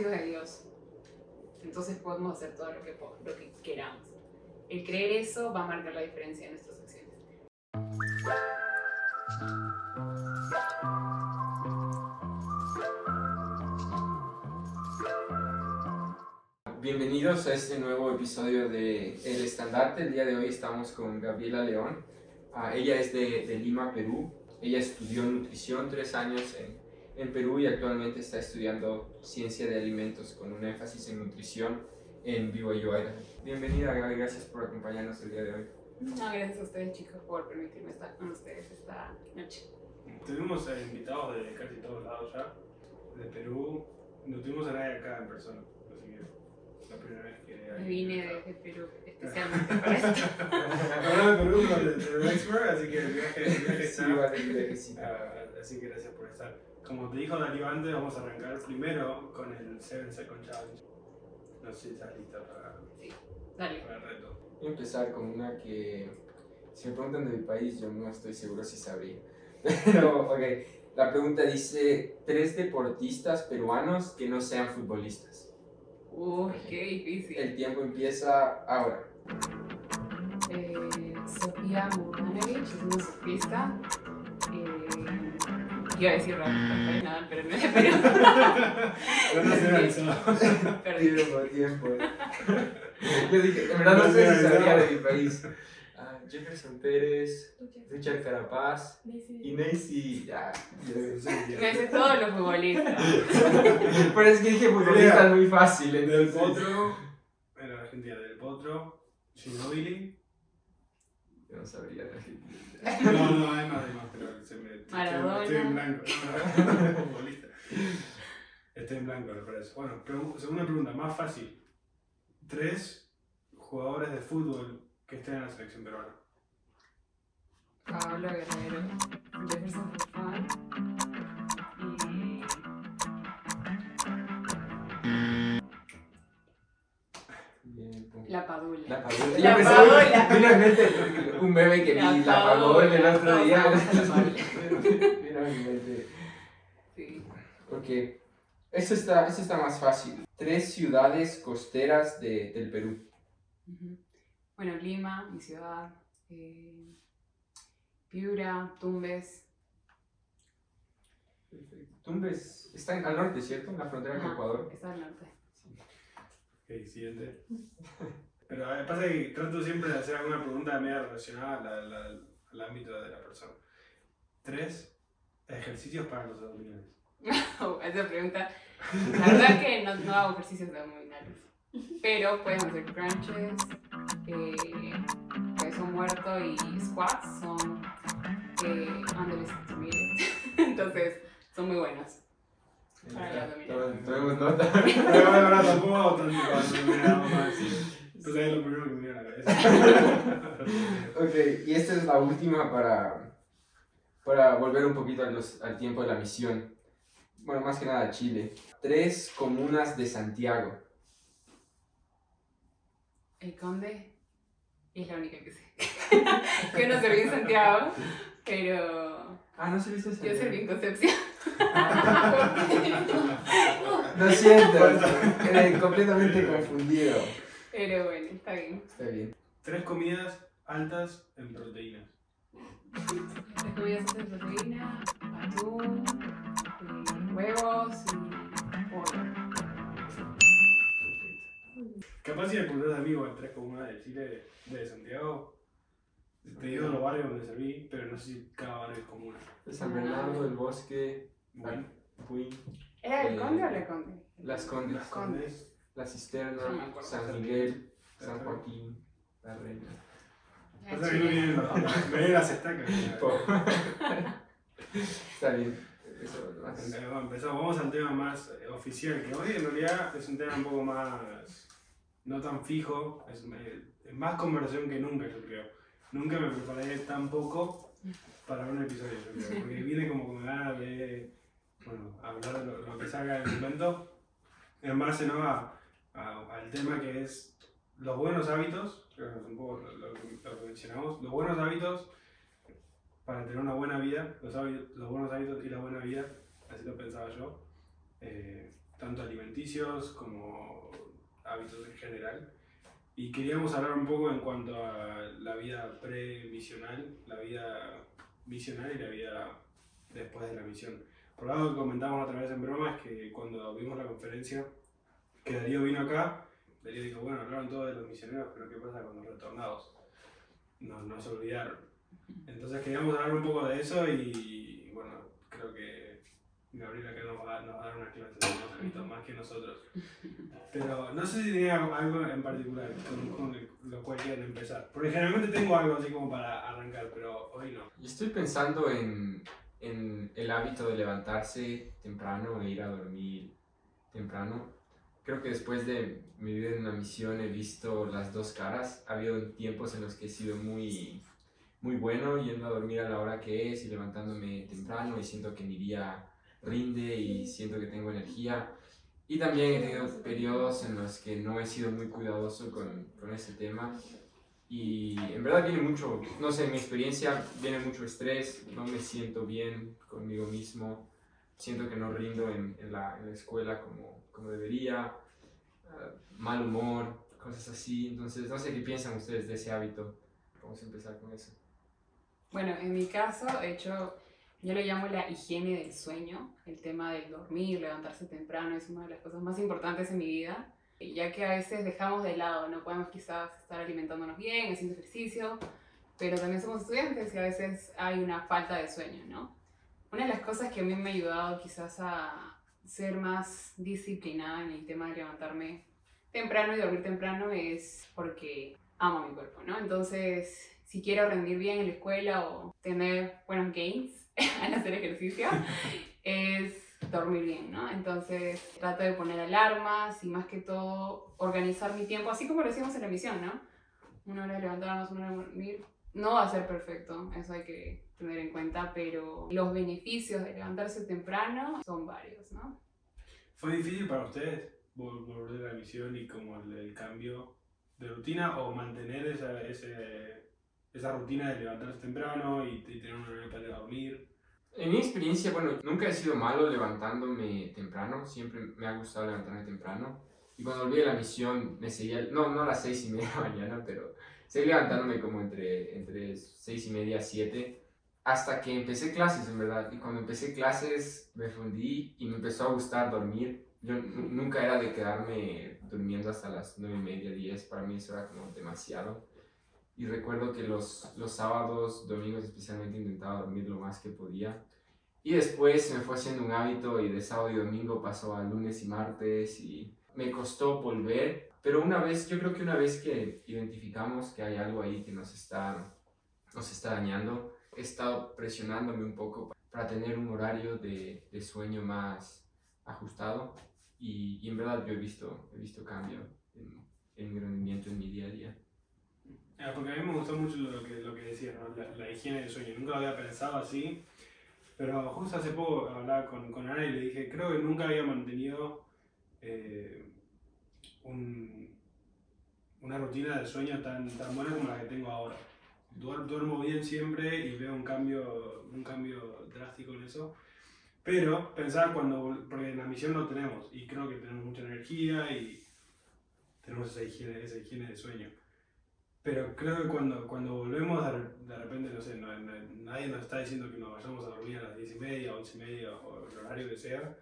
hijos de Dios. Entonces podemos hacer todo lo que, lo que queramos. El creer eso va a marcar la diferencia en nuestras acciones. Bienvenidos a este nuevo episodio de El Estandarte. El día de hoy estamos con Gabriela León. Ah, ella es de, de Lima, Perú. Ella estudió nutrición tres años en, en Perú y actualmente está estudiando ciencia de alimentos con un énfasis en nutrición en BYU Idaho. Bienvenida Gaby, gracias por acompañarnos el día de hoy. No, gracias a ustedes chicos por permitirme estar con ustedes esta noche. Tuvimos invitados de casi todos lados ya, de Perú. No tuvimos a nadie acá en persona, así que es la primera vez que vine desde Perú especialmente para esto. Hablando de Perú, de Rexburg, así que el viaje, el viaje está. Sí, vale, sí. Ah, así que gracias por estar. Como te dijo Dani antes, vamos a arrancar primero con el 7 Second Challenge. No sé si estás lista para, Dale. para el reto. Voy a empezar con una que, si me preguntan de mi país, yo no estoy seguro si sabría. Pero, ok, la pregunta dice, tres deportistas peruanos que no sean futbolistas. Uy, qué difícil. El tiempo empieza ahora. Eh, Sofía Murmanevich es una surfista. Iba a decir Nadal, pero no es de Perú. No. Perdí. Tiempo, tiempo. Yo dije, en verdad no sé si sabía de mi país. Ah, Jefferson Pérez, Richard Carapaz y Nancy. Ya, Me sé todos los futbolistas. Pero es que dije futbolistas muy fácil. Del Potro, en Argentina, del Potro, Ginobili. Yo no sabría de Argentina. No, no, hay más, hay más, pero se me. estoy- Maradona. Estoy en blanco. No, futbolista. Estoy en blanco, me parece. Bueno, segunda pregunta, más fácil. Tres jugadores de fútbol que estén en la selección peruana. Pablo Guerrero, Jefferson Farfán La Padula. La Padula. La Yo pensé, Padula. finalmente, un meme que vi, La la pagó el Padula, otro día. la. Sí. Ok, esto está, esto está más fácil. Tres ciudades costeras de, del Perú. Bueno, Lima, mi ciudad. eh, Piura, Tumbes. Tumbes está en- al norte, ¿cierto? En la frontera con Ecuador. Está al norte. Ok, siguiente. Pero eh, pasa que trato siempre de hacer alguna pregunta media relacionada a la- la- al ámbito de la persona. Tres ejercicios para los abdominales. Esa pregunta. La verdad que no, no hago ejercicios de abdominales. Pero pueden hacer crunches, eh, peso muerto y squats son eh, underestimated. Entonces, son muy buenos. Para la abdominal. Tomemos nota. Pero bueno, ahora tampoco tanto cuando me hago más. Entonces es lo primero que me viene a la cabeza. Ok, y esta es la última para, para volver un poquito a los- al tiempo de la misión. Bueno, más que nada a Chile. Tres comunas de Santiago. El Conde es la única que sé. Yo no serví en Santiago, pero Ah, no se viste yo Santiago. serví en Concepción. Lo siento, quedé completamente confundido. Pero bueno, está bien. Está bien. Tres comidas altas en proteínas. Las comidas de proteína, atún, eh, huevos y pollo. Capaz si me preguntas a mí o a tres comunas de Chile, de Santiago, te digo los barrios donde serví, pero no sé si cada barrio es comuna. San Bernardo, el bosque, Bueno, Puy, ¿Era el Eh, Conde o la Conde? Las Condes, las condes. La Cisterna, me acuerdo. San Miguel, San Joaquín, La Reina. Ah, Pasa que no vienen las- me vienen las estacas. Está bien. Eso. Eh, bueno, empezamos. Vamos al tema más eh, oficial, que hoy en realidad es un tema un poco más, no tan fijo, es, eh, es más conversación que nunca, yo creo. Nunca me preparé tan poco para un episodio, yo creo, porque vine como con ganas de bueno, hablar de lo, lo que salga en el momento, en base ¿no? a, a- al tema que es los buenos hábitos, creo que es un poco lo, lo lo que mencionamos, los buenos hábitos para tener una buena vida, los, hábitos- los buenos hábitos y la buena vida, así lo pensaba yo, eh, tanto alimenticios como hábitos en general. Y queríamos hablar un poco en cuanto a la vida pre-misional, la vida misional y la vida después de la misión. Por algo que comentamos otra vez en broma es que cuando vimos la conferencia, que Darío vino acá, Darío dijo, bueno, hablaron todos de los misioneros, pero ¿qué pasa con los retornados? Nos, nos olvidaron. Entonces queríamos hablar un poco de eso y bueno, creo que Gabriel acá nos va, nos va a dar unas clases más, poquito más que nosotros. Pero no sé si tenía algo en particular con, con lo cual quieran empezar. Porque generalmente tengo algo así como para arrancar, pero hoy no. Yo estoy pensando en, en el hábito de levantarse temprano e ir a dormir temprano. Creo que después de mi vida en una misión he visto las dos caras. Ha habido tiempos en los que he sido muy, muy bueno yendo a dormir a la hora que es y levantándome temprano y siento que mi día rinde y siento que tengo energía. Y también he tenido periodos en los que no he sido muy cuidadoso con, con ese tema. Y en verdad viene mucho, no sé, en mi experiencia viene mucho estrés, no me siento bien conmigo mismo, siento que no rindo en, en, la, en la, escuela como, como debería, uh, mal humor, cosas así. Entonces, no sé qué piensan ustedes de ese hábito. Vamos a empezar con eso. Bueno, en mi caso, de hecho, yo lo llamo la higiene del sueño, el tema del dormir, levantarse temprano, es una de las cosas más importantes en mi vida, ya que a veces dejamos de lado, no podemos quizás estar alimentándonos bien, haciendo ejercicio, pero también somos estudiantes y a veces hay una falta de sueño, ¿no? Una de las cosas que a mí me ha ayudado quizás a ser más disciplinada en el tema de levantarme temprano y dormir temprano es porque amo mi cuerpo, ¿no? Entonces, si quiero rendir bien en la escuela o tener buenos gains al hacer ejercicio, es dormir bien, ¿no? Entonces trato de poner alarmas y más que todo organizar mi tiempo, así como lo hacíamos en la emisión, ¿no? Una hora de levantarnos, una hora de dormir. No va a ser perfecto, eso hay que tener en cuenta, pero los beneficios de levantarse temprano son varios, ¿no? ¿Fue difícil para ustedes volver de la emisión y como el, el cambio de rutina o mantener esa, ese, esa rutina de levantarse temprano y, y tener un horario para dormir? En mi experiencia, bueno, nunca he sido malo levantándome temprano, siempre me ha gustado levantarme temprano. Y cuando volví a la misión, me seguía, no, no a las seis y media de la mañana, pero seguí levantándome como entre, entre seis y media, siete, hasta que empecé clases, en verdad. Y cuando empecé clases, me fundí y me empezó a gustar dormir. Yo nunca era de quedarme durmiendo hasta las nueve y media, diez, para mí eso era como demasiado. Y recuerdo que los, los sábados, domingos especialmente, intentaba dormir lo más que podía. Y después me fue haciendo un hábito y de sábado y domingo pasó a lunes y martes y me costó volver. Pero una vez, yo creo que una vez que identificamos que hay algo ahí que nos está, nos está dañando, he estado presionándome un poco para tener un horario de, de sueño más ajustado y, y, en verdad yo he visto, he visto cambio en, en mi rendimiento en mi día a día. Ah, porque a mí me gustó mucho lo que, lo que decías, ¿no? la, la, higiene del sueño. Nunca lo había pensado así, pero justo hace poco hablaba con, con Ana y le dije, creo que nunca había mantenido eh, un, una rutina de sueño tan, tan buena como la que tengo ahora. Duermo bien siempre y veo un cambio, un cambio drástico en eso. Pero pensar cuando, porque en la misión lo tenemos y creo que tenemos mucha energía y tenemos esa higiene, esa higiene de sueño. Pero creo que cuando, cuando volvemos, de, repente, no sé, no, nadie nos está diciendo que nos vayamos a dormir a las 10 y media, 11 y media o el horario que sea.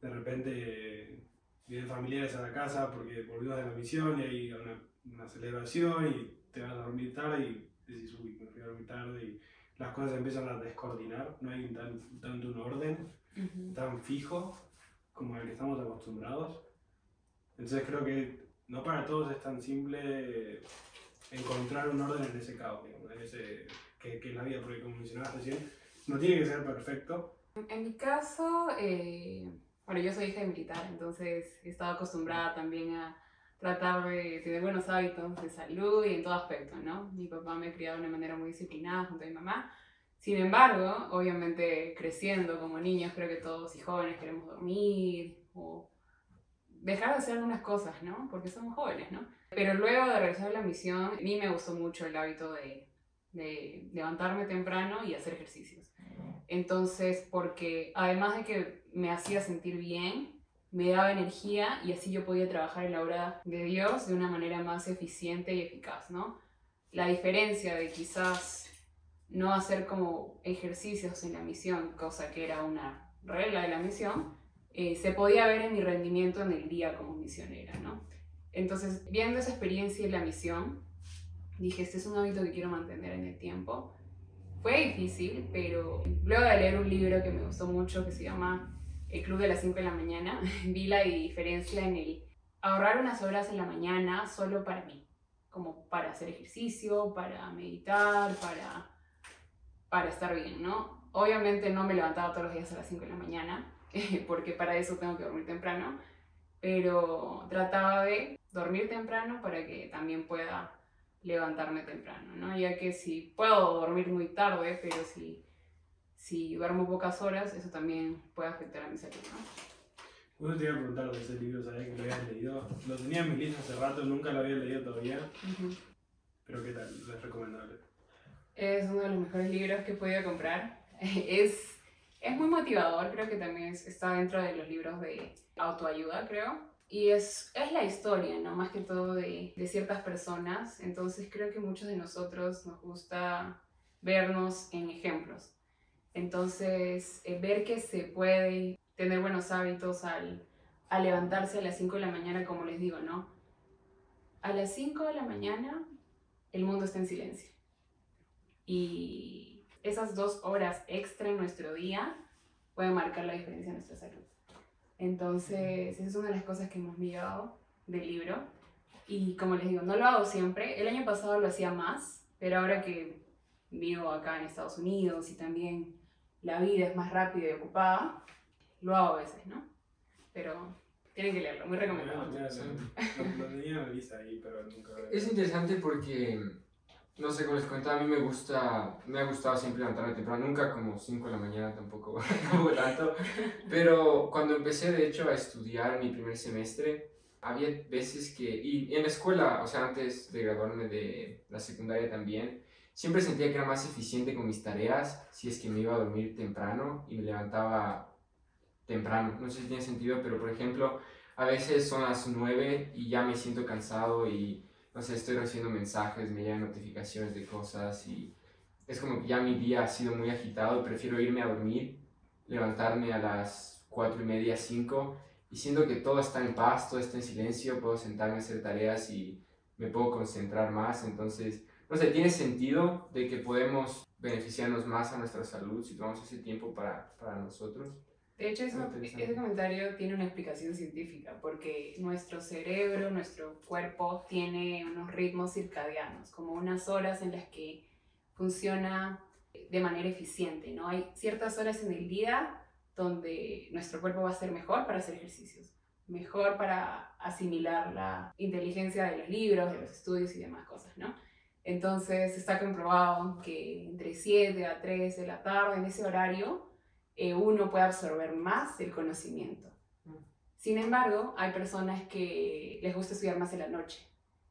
De repente vienen familiares a la casa porque volvimos de la misión y hay una, una celebración y te vas a dormir tarde y decís, uy, me fui a dormir tarde y las cosas empiezan a descoordinar, no hay tan, tanto un orden uh -huh. tan fijo como el que estamos acostumbrados. Entonces creo que no para todos es tan simple encontrar un orden en ese caos, digamos, en ese, que, que es la vida, porque como mencionabas recién, no tiene que ser perfecto. En mi caso, eh, bueno, yo soy hija de militar, entonces he estado acostumbrada también a tratar de tener buenos hábitos de salud y en todo aspecto, ¿no? Mi papá me ha criado de una manera muy disciplinada junto a mi mamá. Sin embargo, obviamente creciendo como niños, creo que todos y jóvenes queremos dormir o dejar de hacer algunas cosas, ¿no? Porque somos jóvenes, ¿no? Pero luego de regresar a la misión, a mí me gustó mucho el hábito de, de levantarme temprano y hacer ejercicios. Entonces, porque además de que me hacía sentir bien, me daba energía y así yo podía trabajar en la obra de Dios de una manera más eficiente y eficaz, ¿no? La diferencia de quizás no hacer como ejercicios en la misión, cosa que era una regla de la misión, eh, se podía ver en mi rendimiento en el día como misionera, ¿no? Entonces, viendo esa experiencia en la misión, dije, este es un hábito que quiero mantener en el tiempo. Fue difícil, pero luego de leer un libro que me gustó mucho, que se llama El Club de las 5 de la mañana, vi la diferencia en el ahorrar unas horas en la mañana solo para mí, como para hacer ejercicio, para meditar, para, para estar bien, ¿no? Obviamente no me levantaba todos los días a las 5 de la mañana, porque para eso tengo que dormir temprano, pero trataba de dormir temprano para que también pueda levantarme temprano, ¿no? Ya que si puedo dormir muy tarde, pero si, si duermo pocas horas, eso también puede afectar a mi salud, ¿no? Uno te iba a preguntar de ese libro, sabía que lo habías leído. Lo tenía en mi lista hace rato, nunca lo había leído todavía. Pero ¿qué tal? ¿Es recomendable? Es uno de los mejores libros que he podido comprar. es es muy motivador, creo que también está dentro de los libros de autoayuda, creo. Y es, es la historia, ¿no? Más que todo de, de ciertas personas. Entonces creo que muchos de nosotros nos gusta vernos en ejemplos. Entonces, eh, ver que se puede tener buenos hábitos al, al levantarse a las 5 de la mañana, como les digo, ¿no? A las 5 de la mañana el mundo está en silencio. Y esas dos horas extra en nuestro día pueden marcar la diferencia en nuestra salud. Entonces, esa es una de las cosas que hemos mirado del libro. Y como les digo, no lo hago siempre. El año pasado lo hacía más, pero ahora que vivo acá en Estados Unidos y también la vida es más rápida y ocupada, lo hago a veces, ¿no? Pero tienen que leerlo, muy recomendado. Es interesante porque no sé, como les comentaba, a mí me gusta, me ha gustado siempre levantarme temprano, nunca como 5 de la mañana tampoco, como tanto, pero cuando empecé de hecho a estudiar mi primer semestre, había veces que, y en la escuela, o sea, antes de graduarme de la secundaria también, siempre sentía que era más eficiente con mis tareas si es que me iba a dormir temprano y me levantaba temprano. No sé si tiene sentido, pero por ejemplo, a veces son las 9 y ya me siento cansado y no sé, estoy recibiendo mensajes, me llegan notificaciones de cosas y es como que ya mi día ha sido muy agitado, prefiero irme a dormir, levantarme a las cuatro y media, cinco, y siendo que todo está en paz, todo está en silencio, puedo sentarme a hacer tareas y me puedo concentrar más, entonces, no sé, tiene sentido de que podemos beneficiarnos más a nuestra salud si tomamos ese tiempo para, para nosotros. De hecho, eso, ese comentario tiene una explicación científica, porque nuestro cerebro, nuestro cuerpo tiene unos ritmos circadianos, como unas horas en las que funciona de manera eficiente, ¿no? Hay ciertas horas en el día donde nuestro cuerpo va a ser mejor para hacer ejercicios, mejor para asimilar la inteligencia de los libros, de los estudios y demás cosas, ¿no? Entonces está comprobado que entre 7 a 3 de la tarde, en ese horario, eh, uno puede absorber más el conocimiento. Mm. Sin embargo, hay personas que les gusta estudiar más en la noche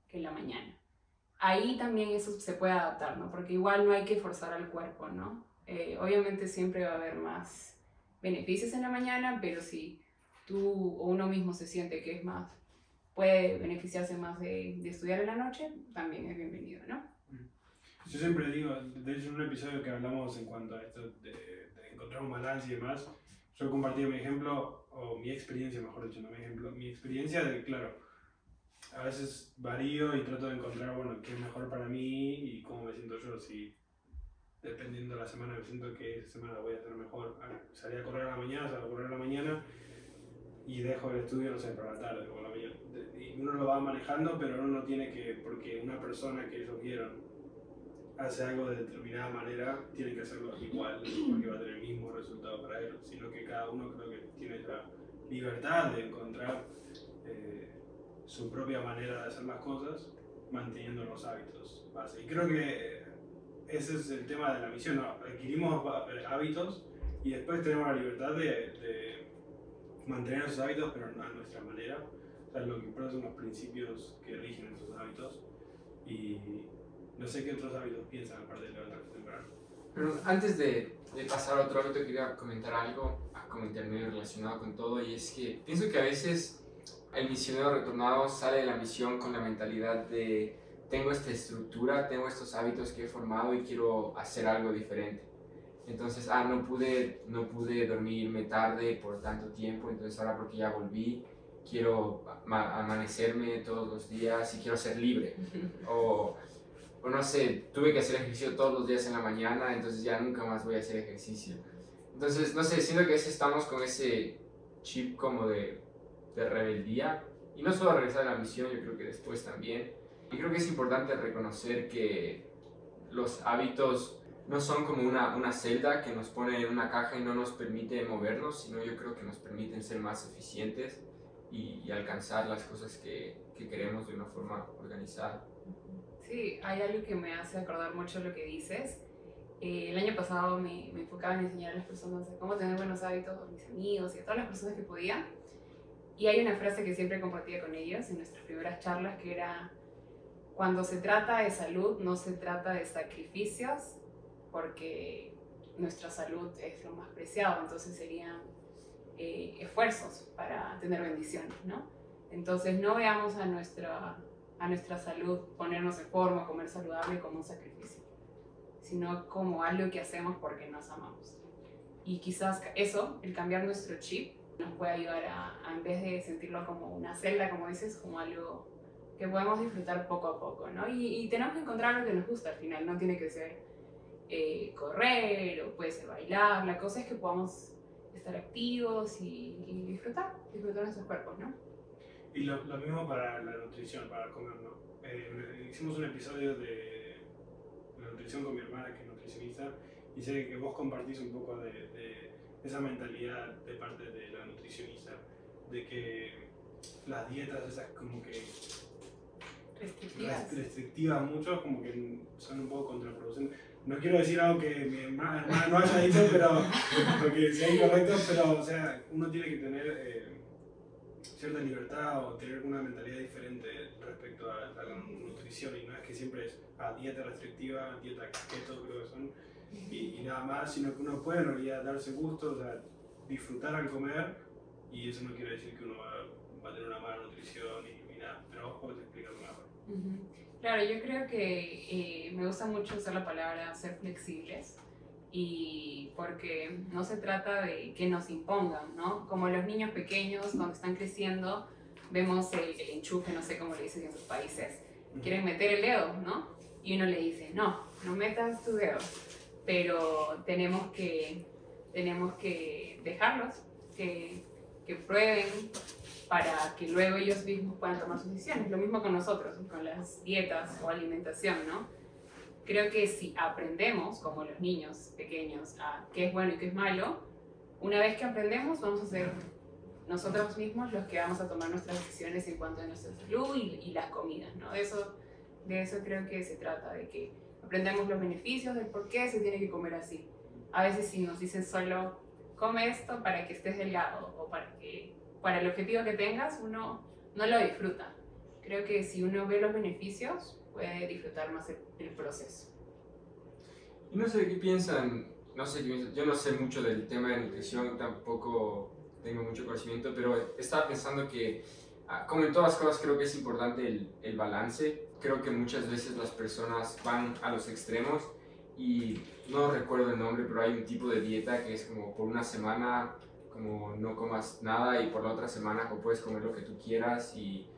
que en la mañana. Ahí también eso se puede adaptar, ¿no? Porque igual no hay que forzar al cuerpo, ¿no? Eh, obviamente siempre va a haber más beneficios en la mañana, pero si tú o uno mismo se siente que es más, puede beneficiarse más de, de estudiar en la noche, también es bienvenido, ¿no? Mm. Yo siempre digo, de hecho en un episodio que hablamos en cuanto a esto de encontrar un balance y demás, yo he compartido mi ejemplo, o mi experiencia, mejor dicho, no mi ejemplo, mi experiencia de, claro, a veces varío y trato de encontrar, bueno, qué es mejor para mí y cómo me siento yo, si dependiendo de la semana me siento que esa semana voy a hacer mejor, salí a correr a la mañana, salgo a correr a la mañana y dejo el estudio, no sé, para la tarde o la mañana. Y uno lo va manejando, pero uno no tiene que, porque una persona que ellos vieron hace algo de determinada manera, tiene que hacerlo igual, porque va a tener el mismo resultado para ellos, sino que cada uno creo que tiene la libertad de encontrar eh, su propia manera de hacer las cosas, manteniendo los hábitos base. Y creo que ese es el tema de la misión, adquirimos hábitos y después tenemos la libertad de, de mantener esos hábitos, pero a nuestra manera. O sea, lo que importa son los principios que rigen esos hábitos y no sé qué otros hábitos piensan aparte de levantarse temprano. Pero antes de, de pasar a otro hábito, quería comentar algo, a comentar medio relacionado con todo, y es que pienso que a veces el misionero retornado sale de la misión con la mentalidad de tengo esta estructura, tengo estos hábitos que he formado y quiero hacer algo diferente. Entonces, ah, no pude, no pude dormirme tarde por tanto tiempo, entonces ahora porque ya volví, quiero amanecerme todos los días y quiero ser libre. O, o no sé, tuve que hacer ejercicio todos los días en la mañana, entonces ya nunca más voy a hacer ejercicio. Entonces, no sé, siento que estamos con ese chip como de, de rebeldía. Y no solo regresar a la misión, yo creo que después también. Y creo que es importante reconocer que los hábitos no son como una, una celda que nos pone en una caja y no nos permite movernos, sino yo creo que nos permiten ser más eficientes y, alcanzar las cosas que, que, queremos de una forma organizada. Sí, hay algo que me hace acordar mucho lo que dices. Eh, el año pasado me, me, enfocaba en enseñar a las personas cómo tener buenos hábitos a mis amigos y a todas las personas que podía. Y hay una frase que siempre compartía con ellos en nuestras primeras charlas que era, cuando se trata de salud no se trata de sacrificios, porque nuestra salud es lo más preciado, entonces serían eh, esfuerzos para tener bendiciones, ¿no? Entonces no veamos a nuestra, a nuestra salud ponernos en forma, comer saludable como un sacrificio, sino como algo que hacemos porque nos amamos. Y quizás eso, el cambiar nuestro chip, nos puede ayudar a, a en vez de sentirlo como una celda, como dices, como algo que podemos disfrutar poco a poco, ¿no? Y, y tenemos que encontrar lo que nos gusta al final, no tiene que ser eh, correr o puede ser bailar. La cosa es que podamos estar activos y, disfrutar, disfrutar nuestros cuerpos, ¿no? Y lo, lo, mismo para la nutrición, para comer, ¿no? Eh, hicimos un episodio de la nutrición con mi hermana, que es nutricionista, y sé que vos compartís un poco de, de esa mentalidad de parte de la nutricionista, de que las dietas esas como que restrictivas, restrictivas mucho, como que son un poco contraproducentes no quiero decir algo que mi hermana no haya dicho, pero porque sea incorrecto, pero o sea, uno tiene que tener eh, cierta libertad o tener una mentalidad diferente respecto a, la nutrición y no es que siempre es a dieta restrictiva, dieta keto creo que son y, nada más, sino que uno puede en realidad darse gusto, o sea, disfrutar al comer y eso no quiere decir que uno va, a tener una mala nutrición y, nada, pero vos podés explicarlo mejor. Claro, yo creo que eh, me gusta mucho usar la palabra ser flexibles y porque no se trata de que nos impongan, ¿no? Como los niños pequeños cuando están creciendo vemos el, enchufe, no sé cómo le dicen en sus países, quieren meter el dedo, ¿no? Y uno le dice, no, no metas tu dedo, pero tenemos que, tenemos que dejarlos, que, que prueben, para que luego ellos mismos puedan tomar sus decisiones. Lo mismo con nosotros, con las dietas o alimentación, ¿no? Creo que si aprendemos, como los niños pequeños, a qué es bueno y qué es malo, una vez que aprendemos vamos a ser nosotros mismos los que vamos a tomar nuestras decisiones en cuanto a nuestra salud y, y las comidas, ¿no? De eso, de eso creo que se trata, de que aprendemos los beneficios del por qué se tiene que comer así. A veces si nos dicen solo, come esto para que estés delgado o para que para el objetivo que tengas, uno no lo disfruta. Creo que si uno ve los beneficios, puede disfrutar más el, proceso. Y no sé qué piensan, no sé qué piensan, yo no sé mucho del tema de nutrición, tampoco tengo mucho conocimiento, pero estaba pensando que, ah, como en todas las cosas, creo que es importante el, el balance. Creo que muchas veces las personas van a los extremos y no recuerdo el nombre, pero hay un tipo de dieta que es como por una semana como no comas nada y por la otra semana puedes comer lo que tú quieras y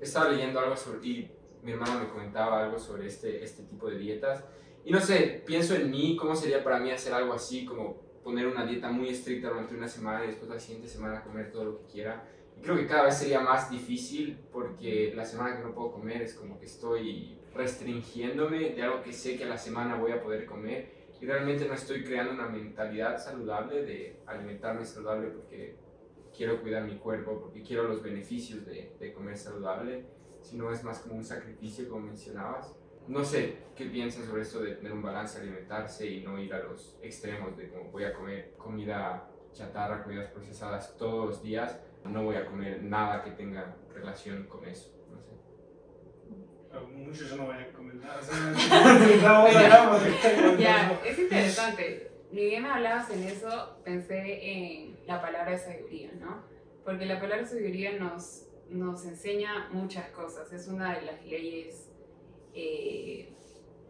estaba leyendo algo sobre, y mi hermana me comentaba algo sobre este, este tipo de dietas. Y no sé, pienso en mí, cómo sería para mí hacer algo así, como poner una dieta muy estricta durante una semana y después la siguiente semana comer todo lo que quiera. Creo que cada vez sería más difícil porque la semana que no puedo comer es como que estoy restringiéndome de algo que sé que a la semana voy a poder comer y realmente no estoy creando una mentalidad saludable de alimentarme saludable porque quiero cuidar mi cuerpo, porque quiero los beneficios de, de comer saludable, sino es más como un sacrificio, como mencionabas. No sé qué piensas sobre esto de tener un balance, alimentarse y no ir a los extremos de como voy a comer comida chatarra, comidas procesadas todos los días, no voy a comer nada que tenga relación con eso. Mucho yo no voy a comentar. O sea, ya, es interesante. Ni bien me hablabas en eso, pensé en la palabra de sabiduría, ¿no? Porque la palabra de sabiduría nos, nos enseña muchas cosas. Es una de las leyes eh,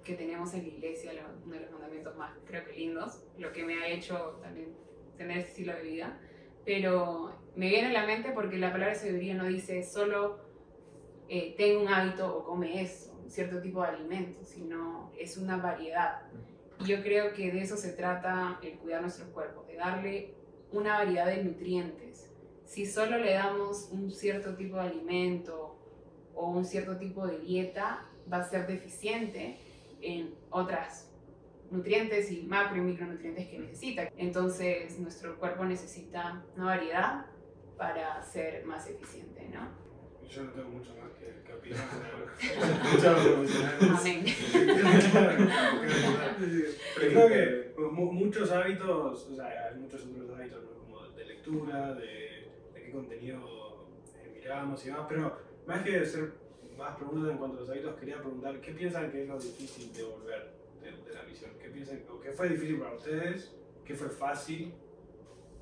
que tenemos en la iglesia, uno de los mandamientos más, creo que lindos, lo que me ha hecho también tener ese estilo de vida. Pero me viene a la mente porque la palabra de sabiduría no dice solo eh, un hábito o come un cierto tipo de alimento, sino es una variedad. Y yo creo que de eso se trata el cuidar nuestros cuerpos, de darle una variedad de nutrientes. Si solo le damos un cierto tipo de alimento o un cierto tipo de dieta, va a ser deficiente en otras nutrientes y macro y micronutrientes que necesita. Entonces nuestro cuerpo necesita una variedad para ser más eficiente, ¿no? Yo no tengo mucho más que, que opinar. Muchas Amén. creo que muchos hábitos, o sea, hay muchos otros hábitos, ¿no? como de lectura, de, de qué contenido eh, miramos y demás, pero más que hacer más preguntas en cuanto a los hábitos, quería preguntar, ¿qué piensan que es lo difícil de volver de, la misión? ¿Qué piensan, o qué fue difícil para ustedes? ¿Qué fue fácil?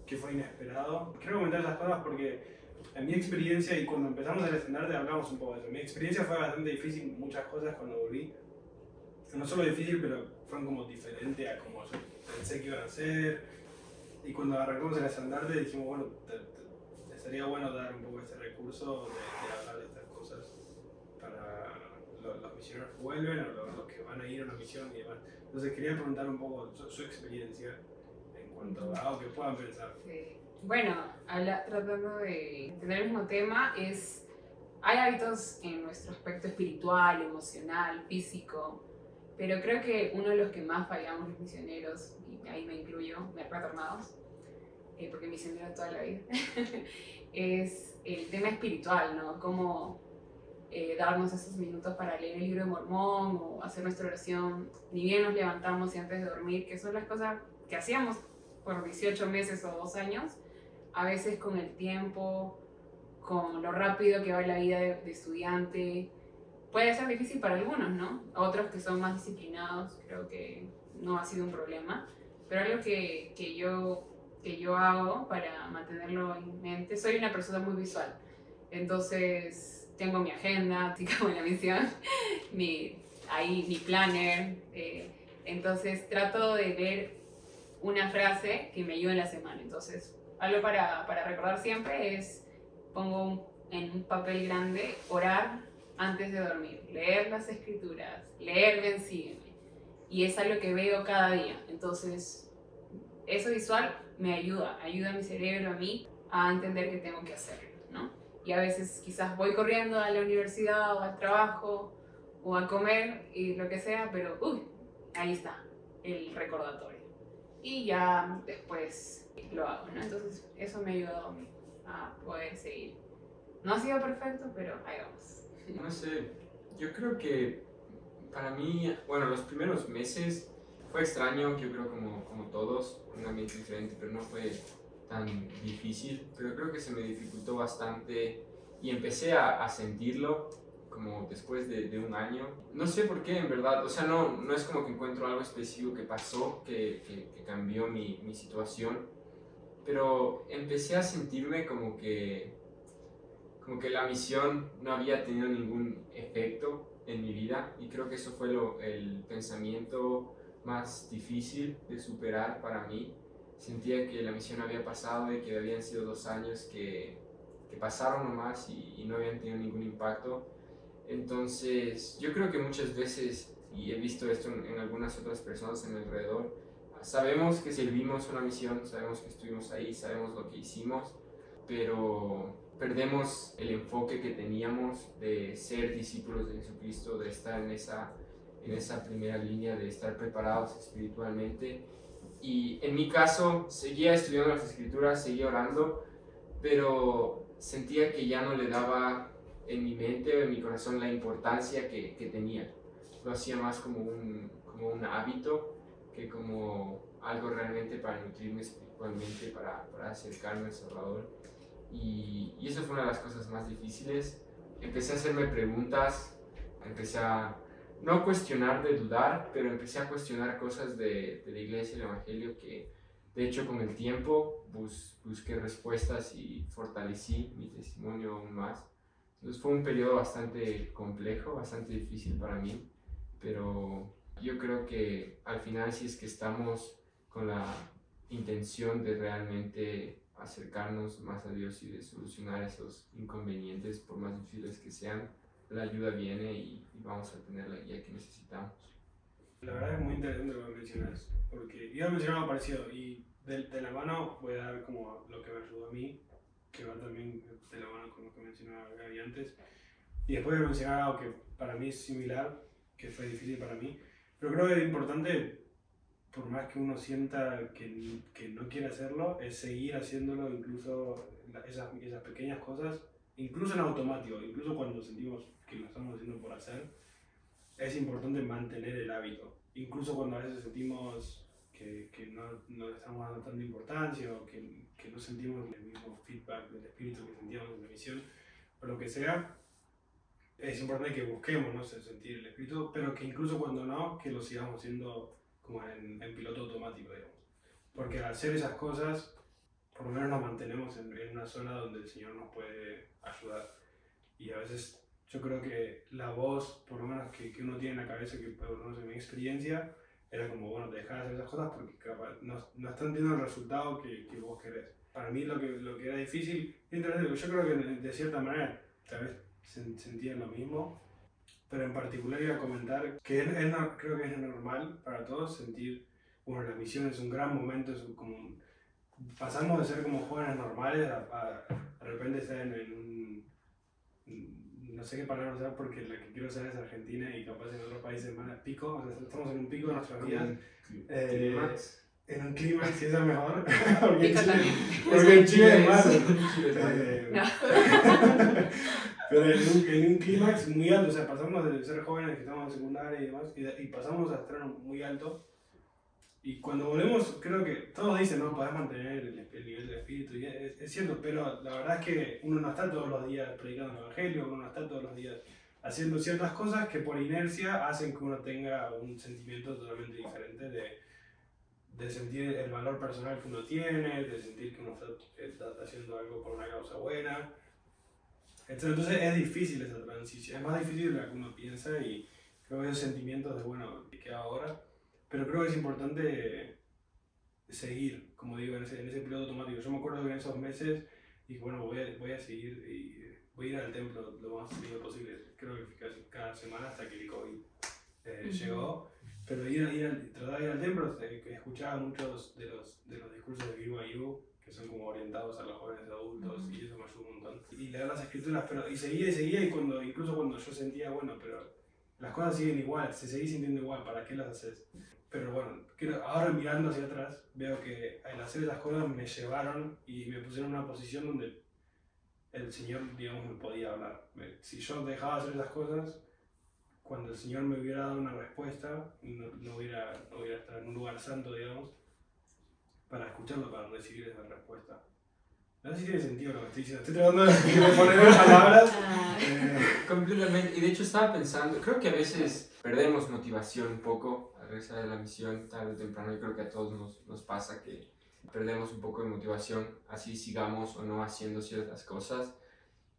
¿Qué fue inesperado? Quiero comentar esas cosas porque en mi experiencia, y cuando empezamos el estandarte hablamos un poco de eso, mi experiencia fue bastante difícil, muchas cosas cuando volví. No solo difícil, pero fueron como diferentes a como pensé que iban a ser. Y cuando arrancamos el estandarte dijimos, bueno, te, sería bueno dar un poco ese recurso de, hablar de estas cosas para los, misioneros que vuelven o los, que van a ir a una misión y demás. Entonces quería preguntar un poco su, experiencia en cuanto a algo que puedan pensar. Sí. Bueno, tratando de tener el mismo tema, es, hay hábitos en nuestro aspecto espiritual, emocional, físico, pero creo que uno de los que más fallamos los misioneros, y ahí me incluyo, me retornados, eh, porque misionero toda la vida, es el tema espiritual, ¿no? Cómo eh, darnos esos minutos para leer el libro de Mormón o hacer nuestra oración, ni bien nos levantamos y antes de dormir, que son las cosas que hacíamos por 18 meses o dos años, a veces con el tiempo, con lo rápido que va la vida de, estudiante, puede ser difícil para algunos, ¿no? Otros que son más disciplinados, creo que no ha sido un problema. Pero algo que, que, yo, que yo hago para mantenerlo en mente, soy una persona muy visual. Entonces, tengo mi agenda, así como la misión, mi, ahí mi planner. Eh, entonces, trato de ver una frase que me ayude en la semana. Entonces, algo para, para recordar siempre es, pongo en un papel grande, orar antes de dormir, leer las escrituras, leer Ven, sígueme. Y es algo que veo cada día. Entonces, eso visual me ayuda, ayuda a mi cerebro, a mí, a entender que tengo que hacerlo, ¿no? Y a veces quizás voy corriendo a la universidad o al trabajo o a comer y lo que sea, pero ahí está el recordatorio. Y ya después lo hago, ¿no? Entonces eso me ha ayudado a poder seguir. No ha sido perfecto, pero ahí vamos. No sé, yo creo que para mí, bueno, los primeros meses fue extraño, yo creo como, como todos, un ambiente diferente, pero no fue tan difícil, pero creo que se me dificultó bastante y empecé a, a sentirlo como después de, de, un año. No sé por qué, en verdad, o sea, no, no es como que encuentro algo específico que pasó, que, que, que cambió mi, mi situación, pero empecé a sentirme como que, como que la misión no había tenido ningún efecto en mi vida y creo que eso fue lo, el pensamiento más difícil de superar para mí. Sentía que la misión había pasado y que habían sido dos años que, que pasaron nomás y, y no habían tenido ningún impacto. Entonces, yo creo que muchas veces, y he visto esto en, en algunas otras personas en alrededor, sabemos que servimos una misión, sabemos que estuvimos ahí, sabemos lo que hicimos, pero perdemos el enfoque que teníamos de ser discípulos de Jesucristo, de estar en esa, en esa primera línea, de estar preparados espiritualmente. Y en mi caso, seguía estudiando las escrituras, seguía orando, pero sentía que ya no le daba en mi mente o en mi corazón la importancia que, que tenía. Lo hacía más como un, como un hábito que como algo realmente para nutrirme espiritualmente, para, para acercarme al Salvador. Y, y, eso fue una de las cosas más difíciles. Empecé a hacerme preguntas empecé a no cuestionar de dudar, pero empecé a cuestionar cosas de, de la iglesia y el evangelio que de hecho con el tiempo bus, busqué respuestas y fortalecí mi testimonio aún más. Entonces fue un periodo bastante complejo, bastante difícil para mí, pero yo creo que al final si es que estamos con la intención de realmente acercarnos más a Dios y de solucionar esos inconvenientes, por más difíciles que sean, la ayuda viene y, vamos a tener la guía que necesitamos. La verdad es muy interesante lo que mencionas, porque yo algo parecido y de, de, la mano voy a dar como lo que me ayudó a mí, que va también de la mano con lo que mencionaba Gaby antes, y después a mencionar algo que para mí es similar, que fue difícil para mí, pero creo que es importante por más que uno sienta que, que no quiere hacerlo, es seguir haciéndolo, incluso esas, esas pequeñas cosas, incluso en automático, incluso cuando sentimos que lo estamos haciendo por hacer, es importante mantener el hábito. Incluso cuando a veces sentimos que, que no, no, le estamos dando tanta importancia o que, que, no sentimos el mismo feedback del espíritu que sentíamos en la misión, o lo que sea, es importante que busquemos ¿no? sentir el espíritu, pero que incluso cuando no, que lo sigamos haciendo como en, en, piloto automático, digamos. Porque al hacer esas cosas, por lo menos nos mantenemos en, en, una zona donde el Señor nos puede ayudar. Y a veces yo creo que la voz, por lo menos que, que uno tiene en la cabeza, que por lo menos en mi experiencia, era como, bueno, te dejas de hacer esas cosas porque capaz, no, no están teniendo el resultado que, que, vos querés. Para mí lo que, lo que era difícil, yo creo que de cierta manera tal vez sentían lo mismo, pero en particular iba a comentar que es, es, creo que es normal para todos sentir, bueno, la misión es un gran momento, es como pasamos de ser como jóvenes normales a, a, de repente estar en, en, un, no sé qué palabra usar porque la que quiero usar es Argentina y capaz en otros países más pico, o sea, estamos en un pico de nuestra vida. Eh, en un clima, si es el mejor. porque, en Chile, porque en Chile es más. Eh, pero en un, en un clímax muy alto, o sea, pasamos de ser jóvenes que estamos en secundaria y demás, y, y pasamos a estar muy alto. Y cuando volvemos, creo que todos dicen, no, podés mantener el, el nivel de espíritu, y es, es, cierto, pero la verdad es que uno no está todos los días predicando el evangelio, uno no está todos los días haciendo ciertas cosas que por inercia hacen que uno tenga un sentimiento totalmente diferente de, de sentir el valor personal que uno tiene, de sentir que uno está, está haciendo algo por una causa buena. Entonces es difícil esa transición, es más difícil de lo que uno piensa y creo que esos sentimientos de, bueno, ¿qué ahora? Pero creo que es importante seguir, como digo, en ese, en ese piloto automático. Yo me acuerdo que en esos meses dije, bueno, voy a, voy a seguir y voy a ir al templo lo más seguido posible. Creo que casi cada semana hasta que el COVID eh, llegó. Pero ir, ir, tratar de ir al templo, eh, escuchaba muchos de los, de los discursos de BYU que son como orientados a los jóvenes adultos y eso me ayudó un montón. Y leer las escrituras, pero y seguía y seguía y cuando, incluso cuando yo sentía, bueno, pero las cosas siguen igual, se seguís sintiendo igual, ¿para qué las haces? Pero bueno, ahora mirando hacia atrás, veo que al hacer esas cosas me llevaron y me pusieron en una posición donde el Señor, digamos, me podía hablar. Si yo dejaba de hacer esas cosas, cuando el Señor me hubiera dado una respuesta, no, no, hubiera, no hubiera estado en un lugar santo, digamos, para escucharlo, para recibir esa respuesta. No sé si tiene sentido lo que estoy diciendo. Estoy tratando de poner palabras. Ah. Eh, completamente. Y de hecho estaba pensando, creo que a veces perdemos motivación un poco regresar de la misión tarde o temprano. Y creo que a todos nos, nos pasa que perdemos un poco de motivación, así sigamos o no haciendo ciertas cosas.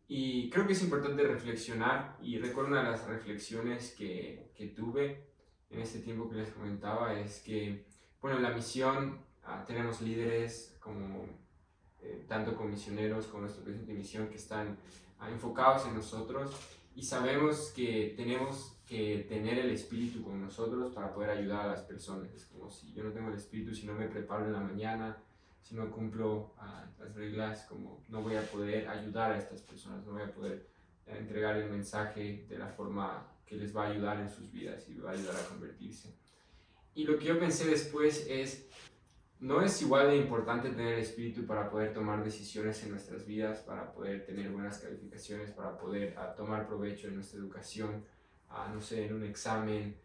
Y creo que es importante reflexionar. Y recuerdo una de las reflexiones que, que tuve en este tiempo que les comentaba es que, bueno, la misión Ah, tenemos líderes como eh, tanto comisioneros como nuestro presidente de misión que están ah, enfocados en nosotros y sabemos que tenemos que tener el espíritu con nosotros para poder ayudar a las personas. Es como si yo no tengo el espíritu, si no me preparo en la mañana, si no cumplo ah, las reglas, como no voy a poder ayudar a estas personas, no voy a poder entregar el mensaje de la forma que les va a ayudar en sus vidas y va a ayudar a convertirse. Y lo que yo pensé después es, no es igual de importante tener espíritu para poder tomar decisiones en nuestras vidas, para poder tener buenas calificaciones, para poder uh, tomar provecho en nuestra educación, uh, no sé, en un examen,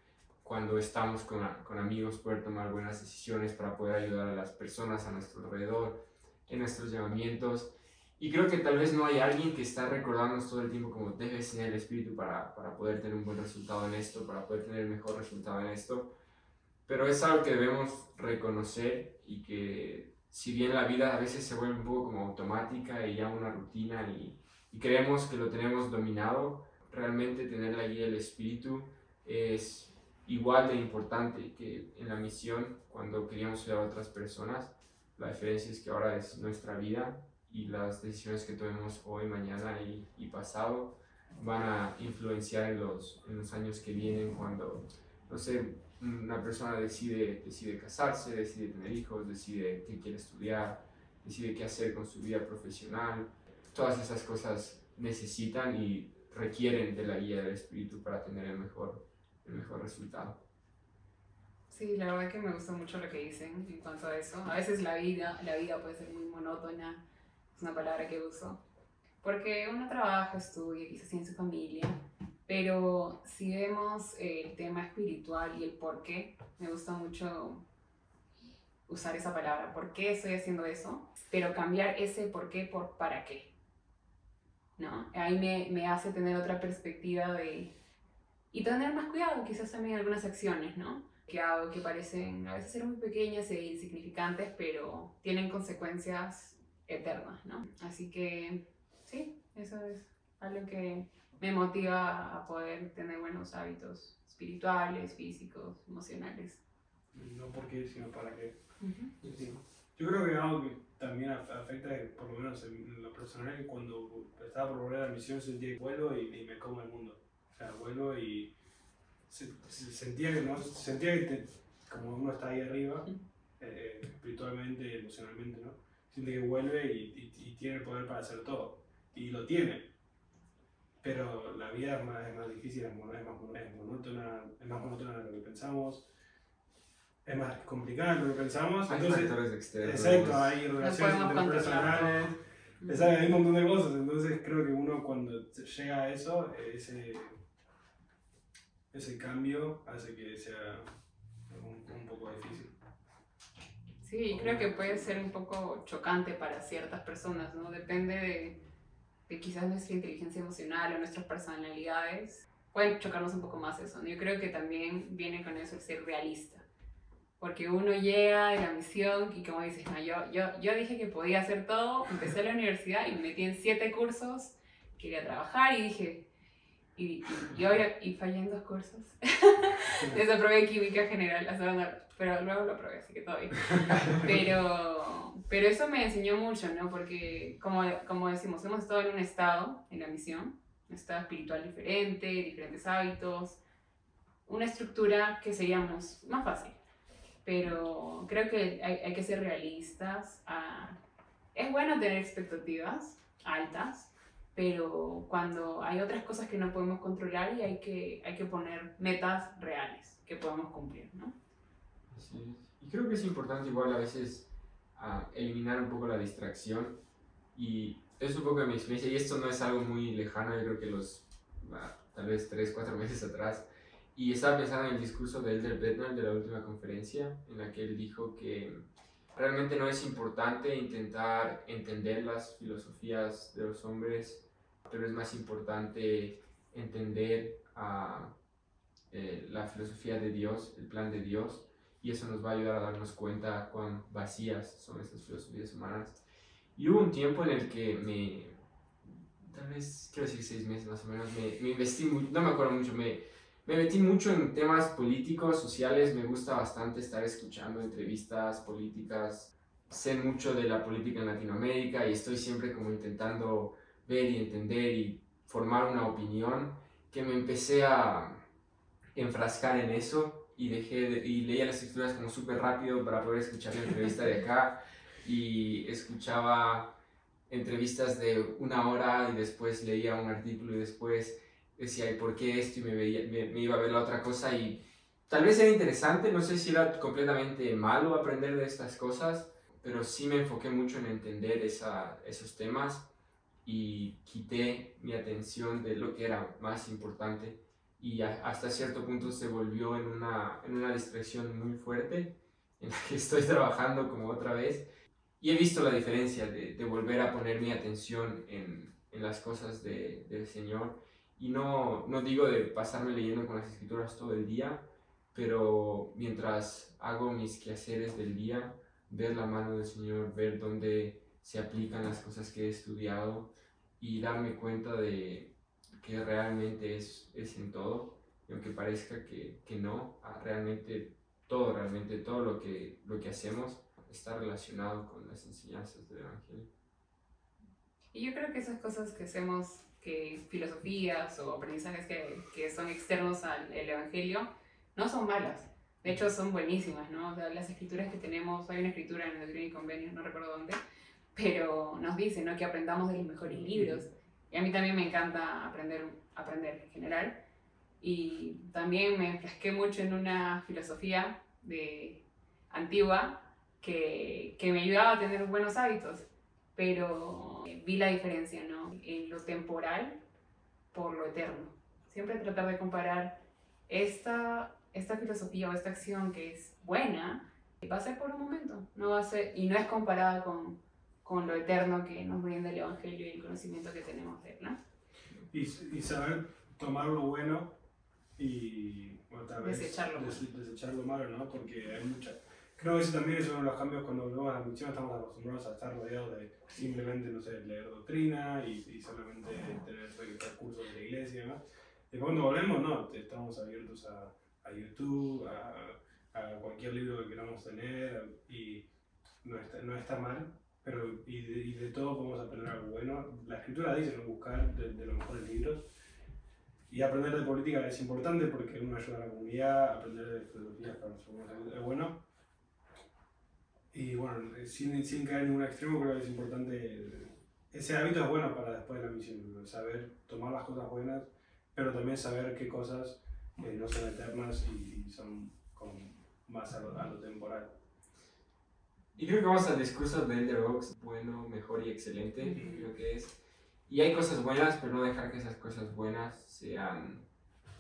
cuando estamos con, con, amigos, poder tomar buenas decisiones para poder ayudar a las personas a nuestro alrededor, en nuestros llamamientos. Y creo que tal vez no hay alguien que está recordándonos todo el tiempo como debes tener el espíritu para, para poder tener un buen resultado en esto, para poder tener el mejor resultado en esto. Pero es algo que debemos reconocer y que si bien la vida a veces se vuelve un poco como automática y ya una rutina y, y creemos que lo tenemos dominado, realmente tener la guía del espíritu es igual de importante que en la misión cuando queríamos ayudar a otras personas. La diferencia es que ahora es nuestra vida y las decisiones que tomemos hoy, mañana y, y pasado van a influenciar en los, en los años que vienen cuando, no sé, una persona decide, decide casarse, decide tener hijos, decide qué quiere estudiar, decide qué hacer con su vida profesional. Todas esas cosas necesitan y requieren de la guía del espíritu para tener el mejor, el mejor resultado. Sí, la verdad que me gusta mucho lo que dicen en cuanto a eso. A veces la vida, la vida puede ser muy monótona, es una palabra que uso, porque uno trabaja, estudia, quizás tiene su familia, pero si vemos el tema espiritual y el por qué, me gusta mucho usar esa palabra, ¿por qué estoy haciendo eso? Pero cambiar ese por qué por para qué. ¿No? Ahí me, me hace tener otra perspectiva de... Y tener más cuidado, quizás también en algunas acciones, ¿no? Que hago que parecen a veces ser muy pequeñas e insignificantes, pero tienen consecuencias eternas, ¿no? Así que sí, eso es algo que me motiva a poder tener buenos hábitos espirituales, físicos, emocionales. No porque, sino para qué. Sí. Yo creo que algo que también afecta, por lo menos en lo personal, que cuando estaba por volver a la misión sentía que vuelo y, y me como el mundo. O sea, vuelo y se, se sentía que, no, sentía que te, como uno está ahí arriba, eh, espiritualmente, emocionalmente, ¿no? Siente que vuelve y, y, y, tiene el poder para hacer todo. Y lo tiene. Pero la vida es más, es más difícil, es, más, es, monótona, es más monótona de lo que pensamos es más complicada de lo que pensamos. Hay entonces, factores externos. Exacto, hay relaciones interpersonales. ¿sabes? hay un montón de cosas. Entonces creo que uno cuando llega a eso, ese, ese cambio hace que sea un, un poco difícil. Sí, creo que puede ser un poco chocante para ciertas personas, ¿no? Depende de, de quizás nuestra inteligencia emocional o nuestras personalidades. Pueden chocarnos un poco más eso, ¿no? Yo creo que también viene con eso el ser realista. Porque uno llega de la misión y como dices, no, yo, yo, yo dije que podía hacer todo, empecé la universidad y me metí en siete cursos, quería trabajar y dije, y, y, y, y fallé en dos cursos. Desaprobé química general, la segunda, pero luego lo probé, así que todo bien. Pero, pero eso me enseñó mucho, ¿no? Porque, como, como decimos, hemos estado en un estado, en la misión, un estado espiritual diferente, diferentes hábitos, una estructura que seríamos más fácil. Pero creo que hay, hay que ser realistas. ah, es bueno tener expectativas altas, pero cuando hay otras cosas que no podemos controlar y hay que, hay que poner metas reales que podamos cumplir, ¿no? Así es. Y creo que es importante igual a veces ah, eliminar un poco la distracción y es un poco de mi experiencia y esto no es algo muy lejano, yo creo que los tal vez 3, 4 meses atrás y estaba pensando en el discurso de Elder Bednar de la última conferencia en la que él dijo que realmente no es importante intentar entender las filosofías de los hombres, pero es más importante entender ah, eh, la filosofía de Dios, el plan de Dios y eso nos va a ayudar a darnos cuenta cuán vacías son esas filosofías humanas. Y hubo un tiempo en el que me, tal vez, quiero decir seis meses más o menos, me, me investí, no me acuerdo mucho, me, me metí mucho en temas políticos, sociales, me gusta bastante estar escuchando entrevistas políticas, sé mucho de la política en Latinoamérica y estoy siempre como intentando ver y entender y formar una opinión que me empecé a enfrascar en eso y dejé de- y leía las escrituras como súper rápido para poder escuchar la entrevista de acá y escuchaba entrevistas de una hora y después leía un artículo y después decía ¿y por qué esto? y me, veía, me, me iba a ver la otra cosa y tal vez era interesante, no sé si era completamente malo aprender de estas cosas, pero sí me enfoqué mucho en entender esa, esos temas y quité mi atención de lo que era más importante y a- hasta cierto punto se volvió en una, en una distracción muy fuerte en la que estoy trabajando como otra vez y he visto la diferencia de, de volver a poner mi atención en, en las cosas de, del Señor. Y no, no digo de pasarme leyendo con las escrituras todo el día, pero mientras hago mis quehaceres del día, ver la mano del Señor, ver dónde se aplican las cosas que he estudiado y darme cuenta de que realmente es, es en todo, y aunque parezca que, que no, realmente todo, realmente todo lo que, lo que hacemos está relacionado con las enseñanzas del Evangelio. Y yo creo que esas cosas que hacemos, que filosofías o aprendizajes que, que son externos al el Evangelio, no son malas. De hecho, son buenísimas, ¿no? O sea, las escrituras que tenemos, hay una escritura en el Doctrina y Convenio, no recuerdo dónde, pero nos dice, ¿no? Que aprendamos de los mejores libros. Y a mí también me encanta aprender, aprender en general. Y también me enfrasqué mucho en una filosofía de, antigua que, que me ayudaba a tener buenos hábitos. Pero vi la diferencia, ¿no? En lo temporal por lo eterno. Siempre tratar de comparar esta, esta filosofía o esta acción que es buena, va a ser por un momento, no va a ser, y no es comparada con, con lo eterno que nos brinda el Evangelio y el conocimiento que tenemos de él, ¿no? Y, y saber tomar lo bueno y bueno, tal vez Desechar lo malo. ¿no? Porque hay mucha... Creo que ese también es uno de los cambios cuando volvemos a la misión, estamos acostumbrados a estar rodeados de simplemente, no sé, leer doctrina y, y solamente tener recursos de la iglesia y demás. Y cuando volvemos, no, estamos abiertos a, a YouTube, a, a cualquier libro que queramos tener y no está, no está mal, pero y de, y de todo podemos aprender algo bueno. La escritura dice no buscar de, de los mejores libros. Y aprender de política es importante porque uno ayuda a la comunidad, aprender de filosofía es bueno. Y bueno, sin, sin caer en ningún extremo, creo que es importante. eh, Ese hábito es bueno para después de la misión, saber tomar las cosas buenas, pero también saber qué cosas eh, no son eternas y, y son con, más a lo, a lo temporal. Y creo que vamos al discurso de Elder Oaks, bueno, mejor y excelente, Ujú. creo que es. Y hay cosas buenas, pero no dejar que esas cosas buenas sean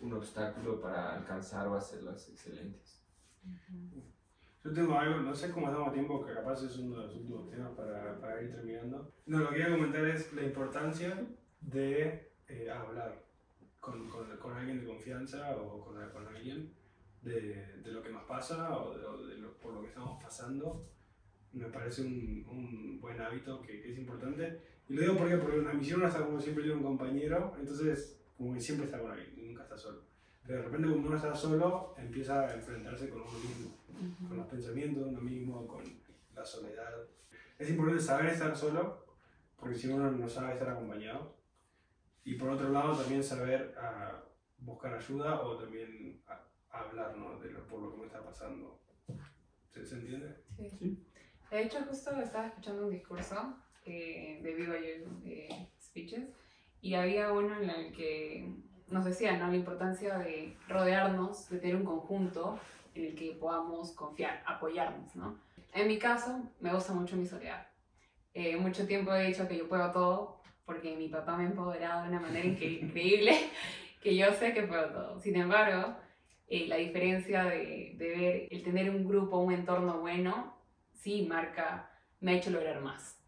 un obstáculo para alcanzar o hacerlas excelentes. Yo tengo algo, no sé cómo estamos a tiempo, que capaz es uno de los últimos temas para, para ir terminando. No, lo que quería comentar es la importancia de eh, hablar con, con, con alguien de confianza o con, con alguien de, de lo que nos pasa o de, o de lo- por lo que estamos pasando. Me parece un, un buen hábito que, que es importante. Y lo digo porque, porque en la misión uno está como siempre tiene un compañero, entonces como que siempre está con alguien, nunca está solo. Pero de repente cuando uno está solo, empieza a enfrentarse con uno mismo con los pensamientos de uno mismo, con la soledad. Es importante saber estar solo, porque si uno no sabe estar acompañado. Y por otro lado, también saber ah, buscar ayuda o también ah, hablar ¿no? de lo, por lo que me está pasando. ¿Se, se entiende? Sí. Sí. De hecho, justo estaba escuchando un discurso eh, de Viva Yo de Speeches y había uno en el que nos decía ¿no? la importancia de rodearnos, de tener un conjunto en el que podamos confiar, apoyarnos. ¿no? En mi caso, me gusta mucho mi soledad. Eh, mucho tiempo he dicho que yo puedo todo porque mi papá me ha empoderado de una manera incre- increíble que yo sé que puedo todo. Sin embargo, eh, la diferencia de, de ver el tener un grupo, un entorno bueno, sí marca, me ha hecho lograr más.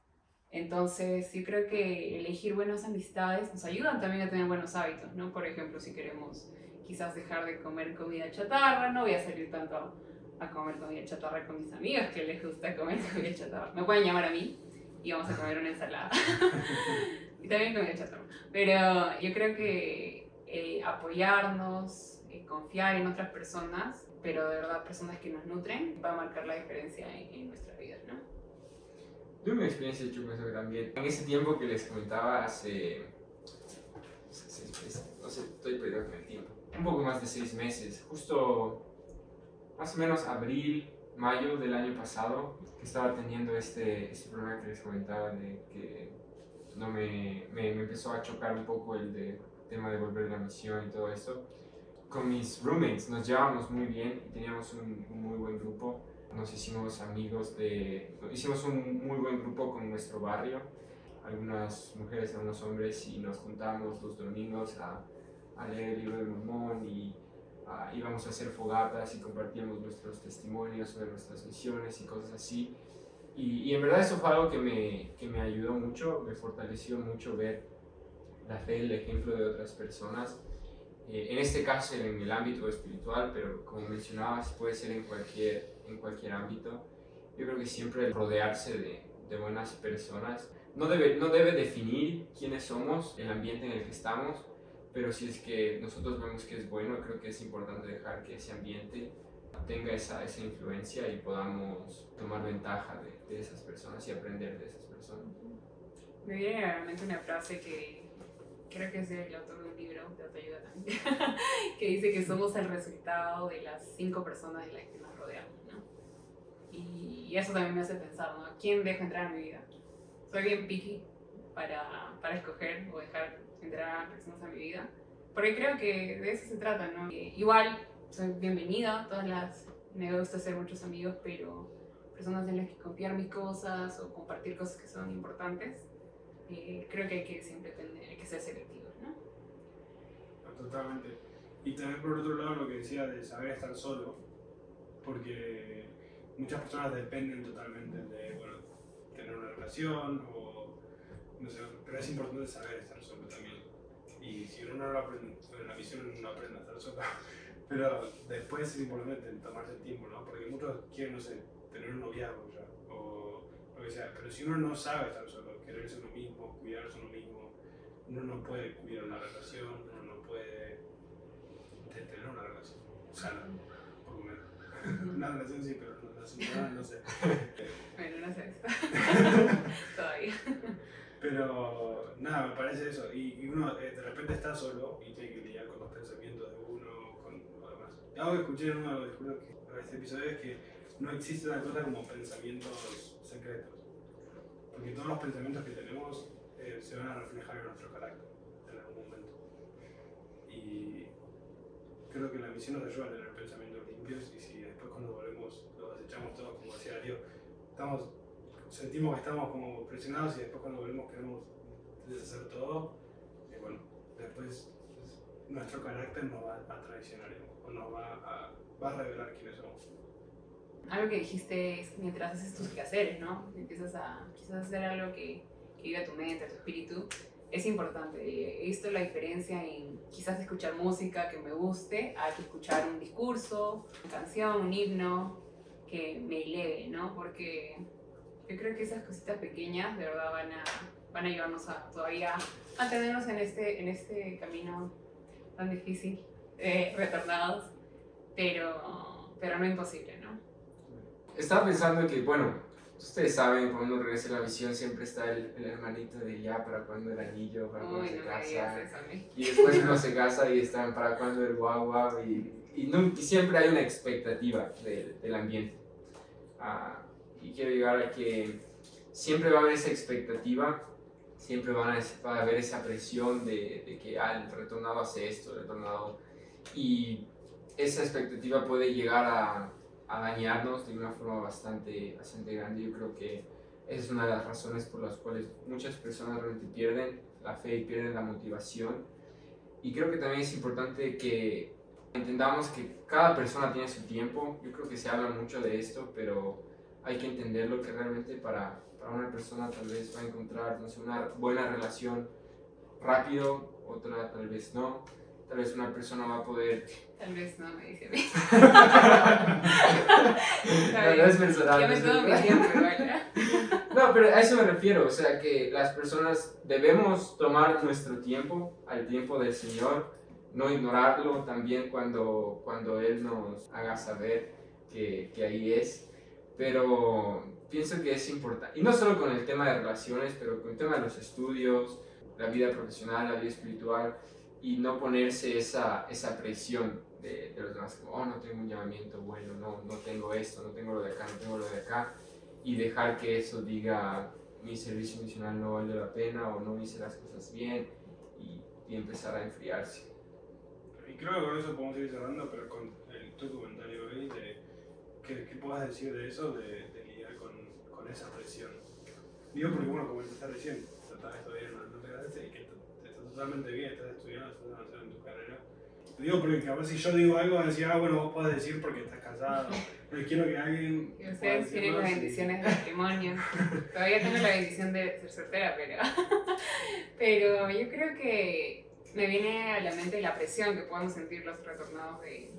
Entonces, yo creo que elegir buenas amistades nos ayudan también a tener buenos hábitos, ¿no? Por ejemplo, si queremos quizás dejar de comer comida chatarra, no voy a salir tanto a, comer comida chatarra con mis amigos que les gusta comer comida chatarra. Me pueden llamar a mí y vamos a comer una ensalada. y también comida chatarra. Pero yo creo que eh, apoyarnos, eh, confiar en otras personas, pero de verdad personas que nos nutren, va a marcar la diferencia en, en nuestras vidas, ¿no? Tuve una experiencia hecho con eso también. En ese tiempo que les comentaba hace... No sé, estoy perdido con el tiempo. Un poco más de seis meses. Justo más o menos abril, mayo del año pasado, que estaba teniendo este, este problema que les comentaba de que no me, me, me empezó a chocar un poco el de, tema de volver a la misión y todo esto. Con mis roommates nos llevábamos muy bien y teníamos un, un muy buen grupo. Nos hicimos amigos de... Hicimos un muy buen grupo con nuestro barrio. Algunas mujeres, algunos hombres y nos juntábamos los domingos a, a leer el libro de Mormón y ah, íbamos a hacer fogatas y compartíamos nuestros testimonios sobre nuestras misiones y cosas así. Y, y en verdad eso fue algo que me, que me ayudó mucho, me fortaleció mucho ver la fe, el ejemplo de otras personas. Eh, en este caso en el ámbito espiritual, pero como mencionabas, puede ser en cualquier, en cualquier ámbito. Yo creo que siempre rodearse de, de buenas personas no debe, no debe definir quiénes somos, el ambiente en el que estamos, pero si es que nosotros vemos que es bueno, creo que es importante dejar que ese ambiente tenga esa, esa influencia y podamos tomar ventaja de, de esas personas y aprender de esas personas. Me viene a la mente una frase que creo que es del autor de un libro de autoayuda también, que dice que somos el resultado de las cinco personas de las que nos rodeamos, ¿no? Y eso también me hace pensar, ¿no? ¿Quién dejo entrar a mi vida? Soy bien picky para, para escoger o dejar entrar a personas a mi vida, porque creo que de eso se trata, ¿no? Eh, igual soy bienvenida todas las... Me gusta hacer muchos amigos, pero personas en las que confiar mis cosas o compartir cosas que son importantes, eh, creo que hay que siempre tener, hay que ser selectivos, ¿no? Totalmente. Y también por otro lado lo que decía de saber estar solo, porque muchas personas dependen totalmente de bueno, tener una relación o no sé, pero es importante saber estar solo también. Y si uno no lo aprende, en la misión no aprende a estar solo, pero después es importante tomarse el tiempo, ¿no? Porque muchos quieren, no sé, tener un noviazgo ya, o lo que sea, pero si uno no sabe estar solo, quererse uno mismo, cuidarse uno mismo, uno no puede cuidar una relación, uno no puede de tener una relación. Una relación sí, pero no sé. Bueno, no sé. Todavía. Pero nada, me parece eso. Y, y uno eh, de repente está solo y tiene que lidiar con los pensamientos de uno, con lo demás. Algo que escuché en uno de los discursos de este episodio es que no existe una cosa como pensamientos secretos. Porque todos los pensamientos que tenemos eh, se van a reflejar en nuestro carácter en algún momento. Y creo que la misión nos ayuda a tener pensamientos limpios y si después cuando volvemos los desechamos todos, como decía Darío, estamos, sentimos que estamos como presionados y después cuando volvemos queremos deshacer todo, y bueno, después nuestro carácter nos va a traicionar o nos va a, va a revelar quiénes somos. Algo que dijiste es mientras haces tus quehaceres, ¿no? Empiezas a quizás hacer algo que, que vive tu mente, tu espíritu. Es importante. He visto la diferencia en quizás escuchar música que me guste a que escuchar un discurso, una canción, un himno que me eleve, ¿no? Porque yo creo que esas cositas pequeñas de verdad van a, van a ayudarnos a todavía mantenernos en este, en este camino tan difícil, eh, retornados, pero, pero no imposible, ¿no? Estaba pensando que, bueno, ustedes saben, cuando uno regresa a la misión siempre está el, el hermanito de ya, para cuando el anillo, para cuando se no casa. Y después uno se casa y están para cuando el guagua y, y, no- y siempre hay una expectativa de- del ambiente. Ah, y quiero llegar a que siempre va a haber esa expectativa, siempre van a, va a haber esa presión de, de que ah, el retornado hace esto, el retornado. Y esa expectativa puede llegar a, a dañarnos de una forma bastante, bastante grande. Yo creo que esa es una de las razones por las cuales muchas personas realmente pierden la fe y pierden la motivación. Y creo que también es importante que entendamos que cada persona tiene su tiempo. Yo creo que se habla mucho de esto, pero hay que entenderlo que realmente para, para una persona tal vez va a encontrar no sé, una buena relación rápido, otra tal vez no. Tal vez una persona va a poder... Tal vez no me dice mí. No, no es no me. No, pero a eso me refiero, o sea que las personas debemos tomar nuestro tiempo, al tiempo del Señor, no ignorarlo también cuando, cuando Él nos haga saber que, que ahí es, pero pienso que es importante, y no solo con el tema de relaciones, pero con el tema de los estudios, la vida profesional, la vida espiritual, y no ponerse esa, esa presión de, de los demás, como, oh, no tengo un llamamiento bueno, no, no tengo esto, no tengo lo de acá, no tengo lo de acá y dejar que eso diga mi servicio misional no vale la pena o no hice las cosas bien y, y empezar a enfriarse. Y creo que con eso podemos ir cerrando, pero con el, tu comentario hoy de ¿qué, qué puedas decir de eso, de, de lidiar con, con esa presión. Digo porque, bueno, como estás recién, estás todavía no, no te graduaste y que estás totalmente bien, estás estudiando, estás avanzando en tu carrera Digo, porque capaz si yo digo algo, decía, ah, bueno, vos podés decir porque estás casado. Pero quiero que alguien. Y pueda ustedes decir tienen las bendiciones de matrimonio. Todavía tengo la bendición de ser soltera, pero, pero yo creo que me viene a la mente la presión que podemos sentir los retornados de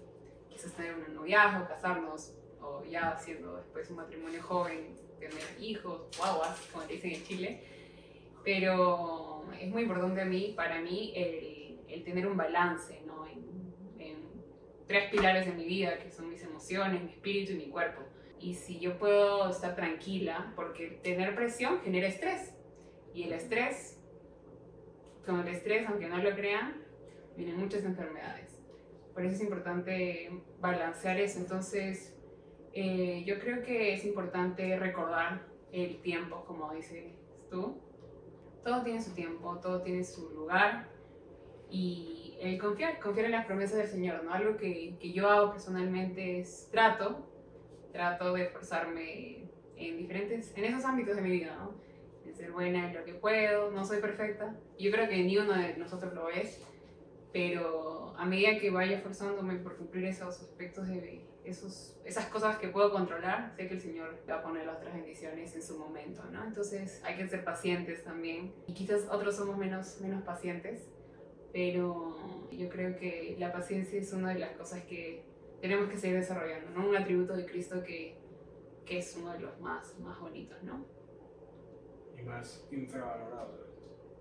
quizás tener un noviazgo, casarnos, o ya haciendo después un matrimonio joven, tener hijos, guaguas, como le dicen en Chile. Pero es muy importante a mí, para mí, el, el tener un balance, ¿no? En, en tres pilares de mi vida, que son mis emociones, mi espíritu y mi cuerpo. Y si yo puedo estar tranquila, porque tener presión genera estrés. Y el estrés, con el estrés, aunque no lo crean, vienen muchas enfermedades. Por eso es importante balancear eso. Entonces, eh, yo creo que es importante recordar el tiempo, como dices tú. Todo tiene su tiempo, todo tiene su lugar. Y el confiar, confiar en las promesas del Señor, ¿no? Algo que, que yo hago personalmente es trato, trato de esforzarme en diferentes, en esos ámbitos de mi vida, ¿no? Ser buena en lo que puedo, no soy perfecta, yo creo que ni uno de nosotros lo es, pero a medida que vaya esforzándome por cumplir esos aspectos de esos, esas cosas que puedo controlar, sé que el Señor va a poner las otras bendiciones en su momento, ¿no? Entonces hay que ser pacientes también, y quizás otros somos menos, menos pacientes, pero yo creo que la paciencia es una de las cosas que tenemos que seguir desarrollando, ¿no? Un atributo de Cristo que, que es uno de los más, más bonitos, ¿no? Y más infravalorado.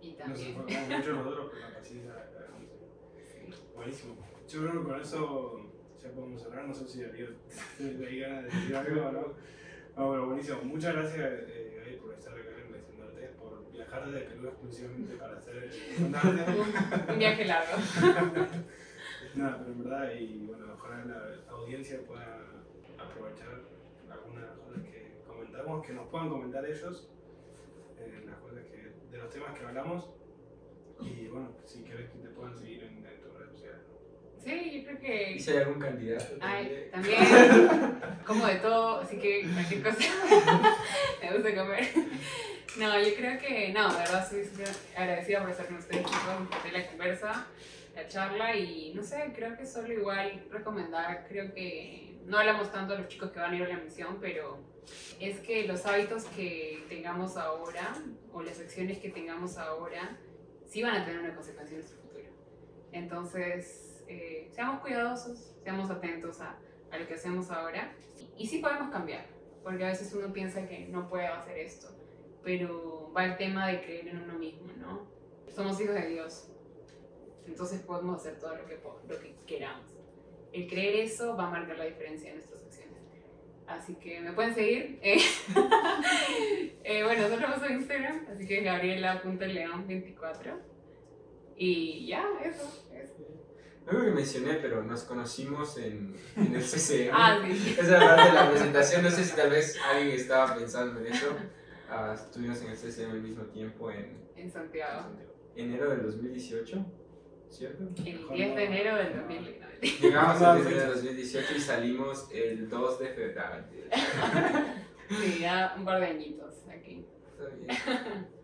Y Nos también. enfocamos mucho nosotros, pero la paciencia grande. Buenísimo. Yo creo que con eso ya podemos hablar. No sé si Darío te ganas de decir algo o no. No, pero buenísimo. Muchas gracias, eh, por estar acá viajar desde Perú exclusivamente para hacer. Un viaje largo. Nada, pero en verdad, y bueno, ojalá la audiencia pueda aprovechar algunas cosas que comentamos, que nos puedan comentar ellos, eh, las cosas que, de los temas que hablamos. Y bueno, si querés que te puedan seguir en, en tus redes sociales. Sí, yo creo ¿Y que. si hay algún candidato? Ay, también. Como de todo, así que cualquier cosa. Me gusta comer. No, yo creo que. No, de verdad, súper agradecida por estar con ustedes, chicos, de la conversa, la charla y no sé, creo que solo igual recomendar, creo que no hablamos tanto a los chicos que van a ir a la misión, pero es que los hábitos que tengamos ahora o las acciones que tengamos ahora sí van a tener una consecuencia en nuestro futuro. Entonces, eh, seamos cuidadosos, seamos atentos a, a lo que hacemos ahora y sí podemos cambiar, porque a veces uno piensa que no puede hacer esto, pero va el tema de creer en uno mismo, ¿no? Somos hijos de Dios, entonces podemos hacer todo lo que, lo que queramos. El creer eso va a marcar la diferencia en nuestras acciones. Así que me pueden seguir. eh. Eh, bueno, solo uso Instagram, así que gabriela.león24. Y ya, eso. eso. No creo que mencioné, pero nos conocimos en, en el CCM. Ah, sí. Esa parte de la presentación. No sé si tal vez alguien estaba pensando en eso. Ah, estuvimos en el CCM al mismo tiempo en En Santiago. enero del 2018, ¿cierto? El 10 de enero del 2019. Llegamos el 10 de fechas. 2018 y salimos el 2 de febrero. Sí, ya un par de añitos aquí. Está bien.